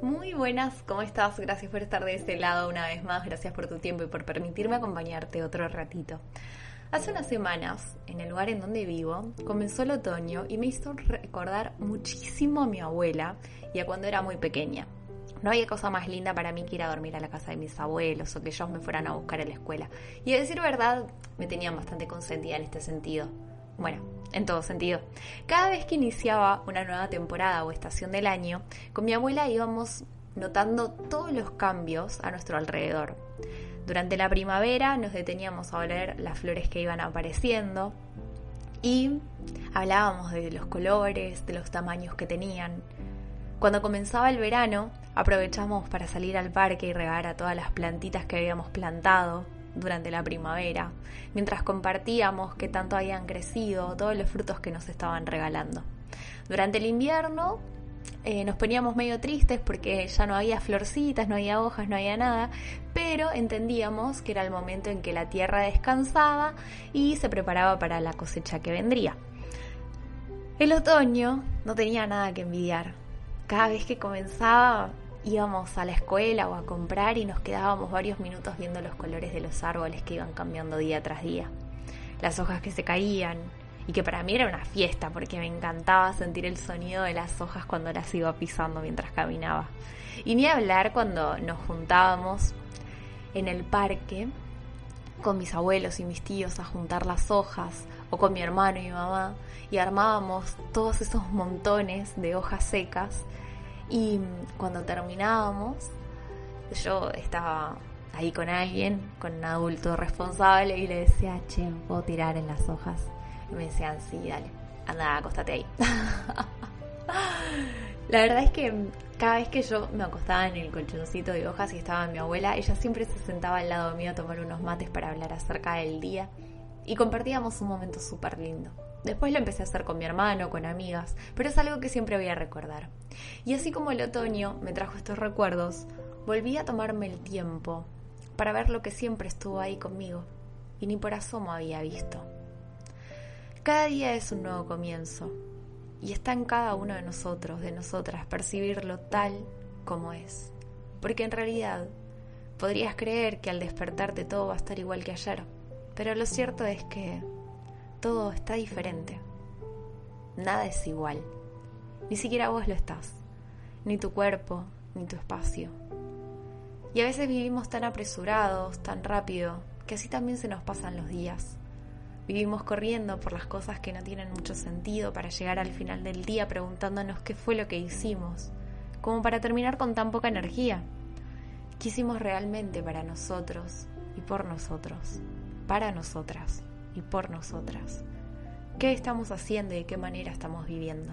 Muy buenas, ¿cómo estás? Gracias por estar de este lado una vez más, gracias por tu tiempo y por permitirme acompañarte otro ratito. Hace unas semanas, en el lugar en donde vivo, comenzó el otoño y me hizo recordar muchísimo a mi abuela y a cuando era muy pequeña. No había cosa más linda para mí que ir a dormir a la casa de mis abuelos o que ellos me fueran a buscar a la escuela. Y a decir verdad, me tenían bastante consentida en este sentido. Bueno, en todo sentido. Cada vez que iniciaba una nueva temporada o estación del año, con mi abuela íbamos notando todos los cambios a nuestro alrededor. Durante la primavera nos deteníamos a oler las flores que iban apareciendo y hablábamos de los colores, de los tamaños que tenían. Cuando comenzaba el verano, aprovechamos para salir al parque y regar a todas las plantitas que habíamos plantado durante la primavera, mientras compartíamos que tanto habían crecido todos los frutos que nos estaban regalando. Durante el invierno eh, nos poníamos medio tristes porque ya no había florcitas, no había hojas, no había nada, pero entendíamos que era el momento en que la tierra descansaba y se preparaba para la cosecha que vendría. El otoño no tenía nada que envidiar. Cada vez que comenzaba íbamos a la escuela o a comprar y nos quedábamos varios minutos viendo los colores de los árboles que iban cambiando día tras día. Las hojas que se caían y que para mí era una fiesta porque me encantaba sentir el sonido de las hojas cuando las iba pisando mientras caminaba. Y ni hablar cuando nos juntábamos en el parque con mis abuelos y mis tíos a juntar las hojas o con mi hermano y mi mamá y armábamos todos esos montones de hojas secas y cuando terminábamos, yo estaba ahí con alguien, con un adulto responsable, y le decía, che, ¿puedo tirar en las hojas? Y me decían, sí, dale, anda, acostate ahí. La verdad es que cada vez que yo me acostaba en el colchoncito de hojas y estaba mi abuela, ella siempre se sentaba al lado mío a tomar unos mates para hablar acerca del día y compartíamos un momento súper lindo. Después lo empecé a hacer con mi hermano, con amigas, pero es algo que siempre voy a recordar. Y así como el otoño me trajo estos recuerdos, volví a tomarme el tiempo para ver lo que siempre estuvo ahí conmigo y ni por asomo había visto. Cada día es un nuevo comienzo y está en cada uno de nosotros, de nosotras, percibirlo tal como es. Porque en realidad podrías creer que al despertarte todo va a estar igual que ayer, pero lo cierto es que todo está diferente. Nada es igual. Ni siquiera vos lo estás. Ni tu cuerpo, ni tu espacio. Y a veces vivimos tan apresurados, tan rápido, que así también se nos pasan los días. Vivimos corriendo por las cosas que no tienen mucho sentido para llegar al final del día preguntándonos qué fue lo que hicimos, como para terminar con tan poca energía. ¿Qué hicimos realmente para nosotros y por nosotros? Para nosotras y por nosotras. ¿Qué estamos haciendo y de qué manera estamos viviendo?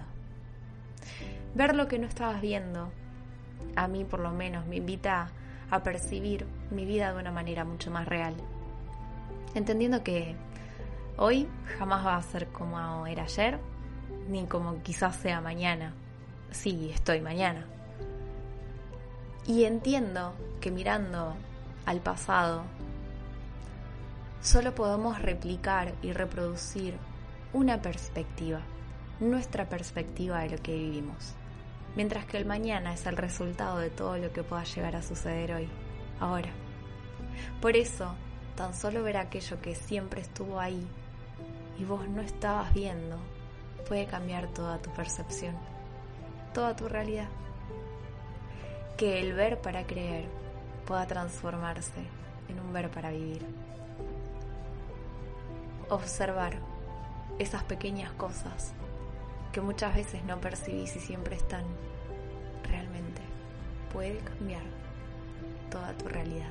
Ver lo que no estabas viendo, a mí por lo menos, me invita a percibir mi vida de una manera mucho más real. Entendiendo que hoy jamás va a ser como era ayer, ni como quizás sea mañana. Sí, estoy mañana. Y entiendo que mirando al pasado solo podemos replicar y reproducir una perspectiva, nuestra perspectiva de lo que vivimos, mientras que el mañana es el resultado de todo lo que pueda llegar a suceder hoy, ahora. Por eso, tan solo ver aquello que siempre estuvo ahí y vos no estabas viendo, puede cambiar toda tu percepción, toda tu realidad. Que el ver para creer pueda transformarse en un ver para vivir observar esas pequeñas cosas que muchas veces no percibís y siempre están, realmente puede cambiar toda tu realidad.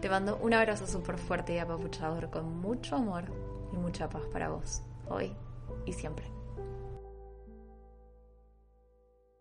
Te mando un abrazo súper fuerte y apapuchador con mucho amor y mucha paz para vos, hoy y siempre.